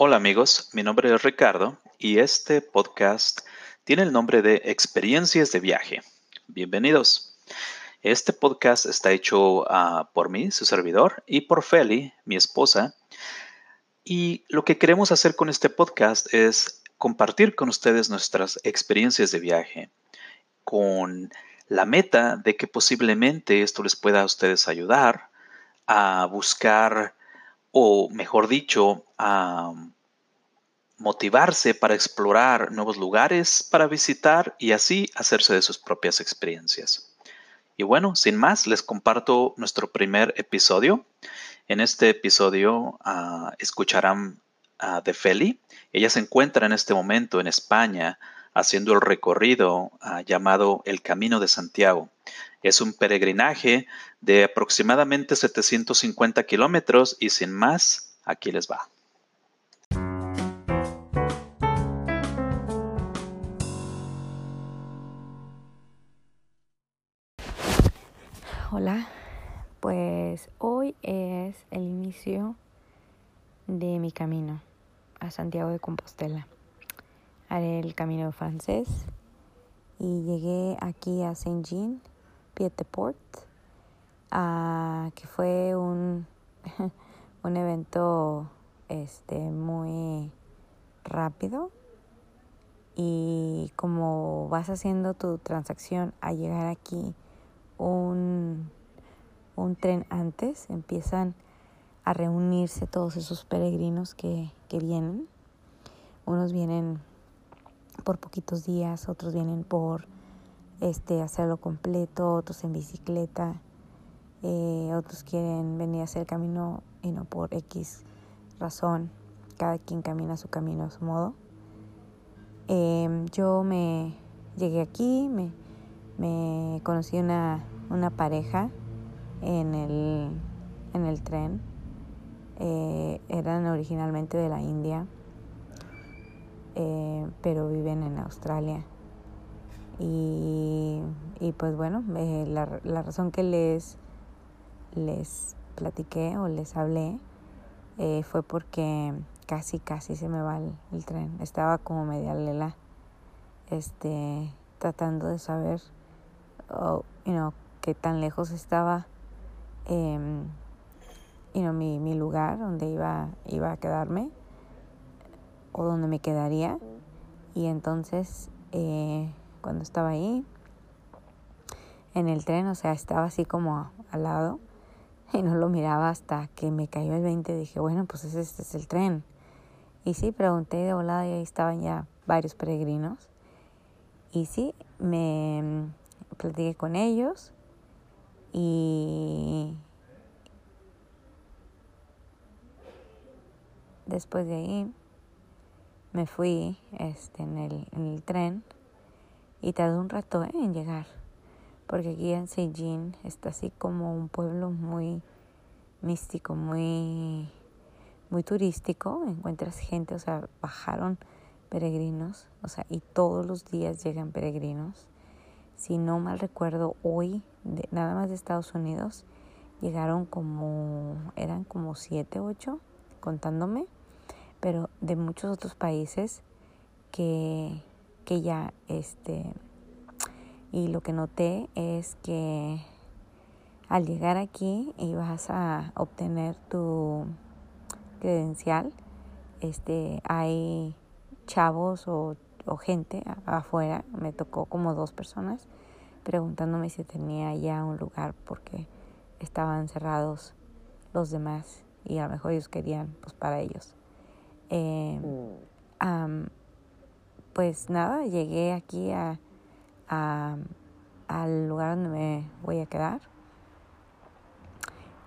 Hola amigos, mi nombre es Ricardo y este podcast tiene el nombre de Experiencias de Viaje. Bienvenidos. Este podcast está hecho uh, por mí, su servidor, y por Feli, mi esposa. Y lo que queremos hacer con este podcast es compartir con ustedes nuestras experiencias de viaje, con la meta de que posiblemente esto les pueda a ustedes ayudar a buscar, o mejor dicho, a motivarse para explorar nuevos lugares para visitar y así hacerse de sus propias experiencias. Y bueno, sin más, les comparto nuestro primer episodio. En este episodio uh, escucharán uh, de Feli. Ella se encuentra en este momento en España haciendo el recorrido uh, llamado el Camino de Santiago. Es un peregrinaje de aproximadamente 750 kilómetros y sin más, aquí les va. Hola, pues hoy es el inicio de mi camino a Santiago de Compostela. Haré el camino francés y llegué aquí a Saint-Jean, Pied-de-Port, que fue un, un evento este, muy rápido y como vas haciendo tu transacción a llegar aquí un, un tren antes, empiezan a reunirse todos esos peregrinos que, que vienen. Unos vienen por poquitos días, otros vienen por este hacerlo completo, otros en bicicleta, eh, otros quieren venir a hacer el camino y no por X razón. Cada quien camina su camino a su modo. Em, yo me llegué aquí, me me conocí una, una pareja en el, en el tren. Eh, eran originalmente de la India, eh, pero viven en Australia. Y, y pues bueno, eh, la, la, razón que les, les platiqué o les hablé fue porque casi, casi se me va el, el tren. Estaba como media lela, este, tratando de saber o, you know, qué tan lejos estaba eh, you mi, mi lugar donde iba, iba a quedarme o donde me quedaría. Y entonces, eh, cuando estaba ahí, en el tren, o sea, estaba así como al lado y no lo miraba hasta que me cayó el 20. Dije, bueno, pues ese, este es el tren. Y sí, pregunté de volada y ahí estaban ya varios peregrinos. Y sí, me, platiqué con ellos y después de ahí me fui este, en, el, en el tren y tardó un rato ¿eh? en llegar porque aquí en Seijin está así como un pueblo muy místico, muy, muy turístico, encuentras gente, o sea, bajaron peregrinos, o sea, y todos los días llegan peregrinos si no mal recuerdo, hoy, de, nada más de Estados Unidos, llegaron como, eran como siete, ocho, contándome, pero de muchos otros países que, que ya, este, y lo que noté es que al llegar aquí y vas a obtener tu credencial, este, hay chavos o o gente afuera, me tocó como dos personas preguntándome si tenía ya un lugar porque estaban cerrados los demás y a lo mejor ellos querían pues para ellos. Eh, pues nada, llegué aquí a, a, al lugar donde me voy a quedar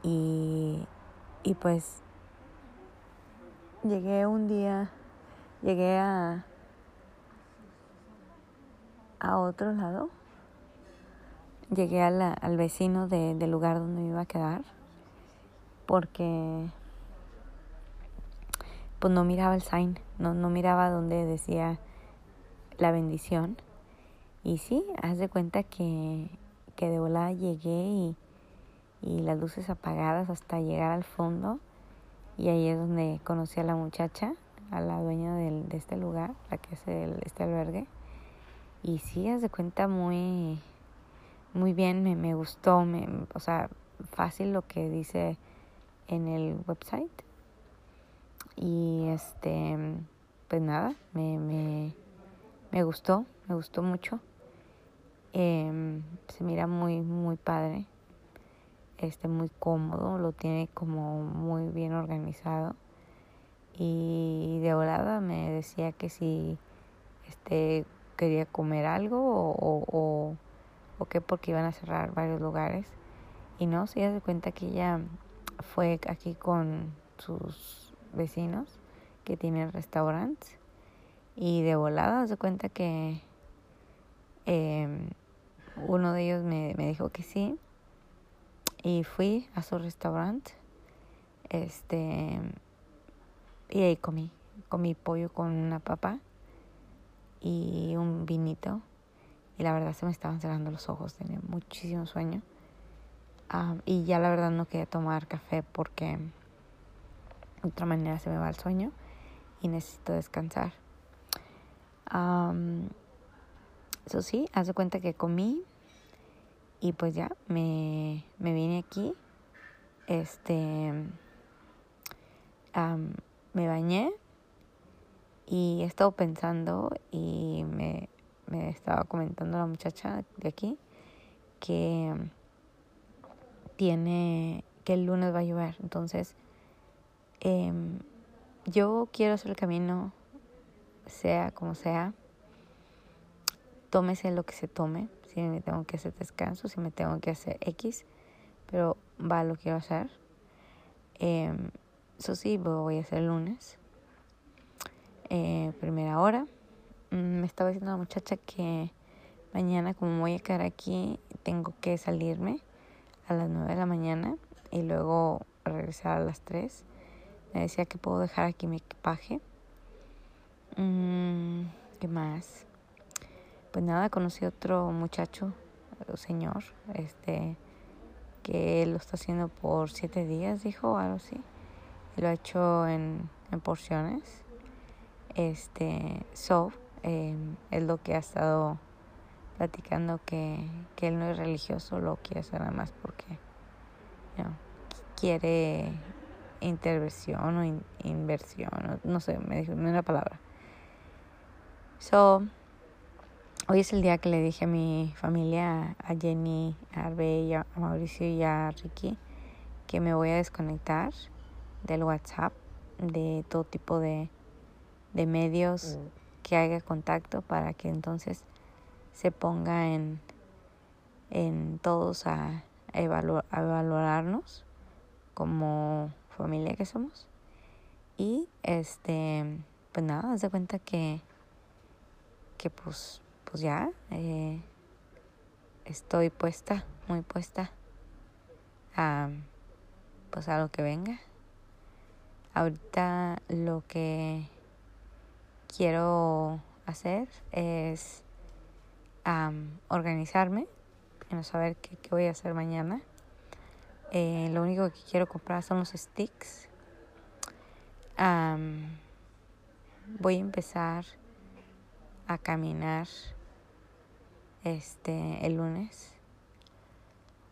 y, y pues llegué un día, llegué a, a otro lado. Llegué al vecino de, del lugar donde me iba a quedar porque pues no miraba el sign, no, no miraba donde decía la bendición. Y sí, haz de cuenta que, que de volada llegué y, y las luces apagadas hasta llegar al fondo. Y ahí es donde conocí a la muchacha, a la dueña del, de este lugar, la que hace el, este albergue. Y sí, haz de cuenta muy, muy bien, me, me gustó, me, o sea, fácil lo que dice en el website. Y este, pues nada, me, me, me gustó, me gustó mucho. Eh, se mira muy, muy padre. Este, muy cómodo, lo tiene como muy bien organizado. Y de volada me decía que si este, quería comer algo o, o, o, qué, porque iban a cerrar varios lugares. Y no, se da cuenta que ella fue aquí con sus vecinos que tienen restaurantes. Y de volada se cuenta que eh, uno de ellos me, me dijo que sí. Y fui a su restaurante este y ahí comí comí pollo con una papa y un vinito. Y la verdad se me estaban cerrando los ojos tenía muchísimo sueño. Um, y ya la verdad no quería tomar café porque de otra manera se me va el sueño y necesito descansar. Um, eso sí hace cuenta que comí y pues ya, me, me vine aquí, este, um, me bañé y he estado pensando y me, me estaba comentando la muchacha de aquí que tiene, que el lunes va a llover, entonces eh, yo quiero hacer el camino sea como sea, tómese lo que se tome, si me tengo que hacer descanso, si me tengo que hacer X, pero va lo quiero hacer. Eh, eso sí, voy a hacer el lunes. Eh, primera hora. Mm, me estaba diciendo la muchacha que mañana, como voy a quedar aquí, tengo que salirme a las 9 de la mañana y luego regresar a las 3. Me decía que puedo dejar aquí mi equipaje. Mm, ¿Qué más? pues nada, conocí otro muchacho, señor, este, que lo está haciendo por siete días, dijo, algo así. lo ha hecho en porciones. Este, so, eh, es lo que ha estado platicando que, que él no es religioso, lo quiere hacer nada más porque quiere intervención o inversión, no, sé, me dijo una palabra. So, Hoy es el día que le dije a mi familia, a Jenny, a Arbe, a Mauricio y a Ricky, que me voy a desconectar del WhatsApp, de todo tipo de, de medios mm. que haga contacto para que entonces se ponga en, en todos a, evaluar, a evaluarnos como familia que somos. Y este, pues nada, haz de cuenta que, que pues pues ya eh, estoy puesta, muy puesta a, pues a lo que venga. Ahorita lo que quiero hacer es organizarme y no saber qué, voy a hacer mañana. Eh, lo único que quiero comprar son los sticks. voy a empezar a caminar este el lunes.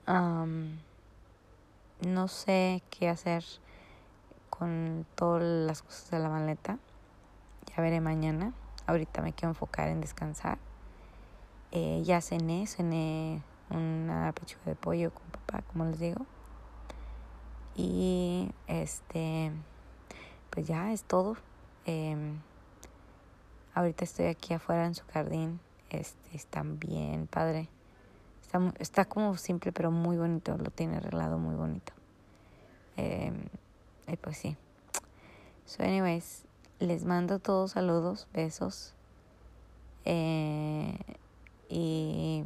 no sé qué hacer con todas las cosas de la maleta. Veré mañana. Ahorita me quiero enfocar en descansar. Eh, ya cené, cené una pechuga de pollo con papá, como les digo. Y este, pues ya es todo. Em, ahorita estoy aquí afuera en su jardín este, está bien padre. Está, está como simple, pero muy bonito. Lo tiene arreglado muy bonito. Eh, y pues sí. So, anyways, les mando todos saludos, besos. Eh, y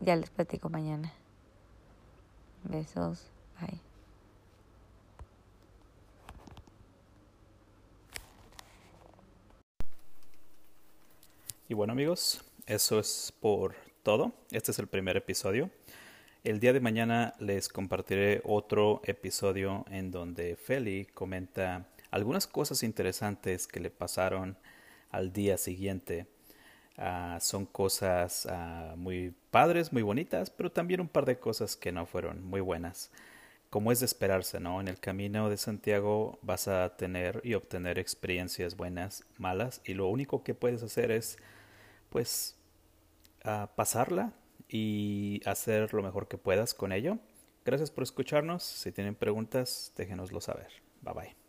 ya les platico mañana. Besos. Bye. Y bueno amigos, eso es por todo. Este es el primer episodio. El día de mañana les compartiré otro episodio en donde Feli comenta algunas cosas interesantes que le pasaron al día siguiente. Ah, son cosas ah, muy padres, muy bonitas, pero también un par de cosas que no fueron muy buenas. Como es de esperarse, ¿no? En el camino de Santiago vas a tener y obtener experiencias buenas, malas, y lo único que puedes hacer es, pues, ah, pasarla y hacer lo mejor que puedas con ello. Gracias por escucharnos. Si tienen preguntas, déjenoslo saber. Bye bye.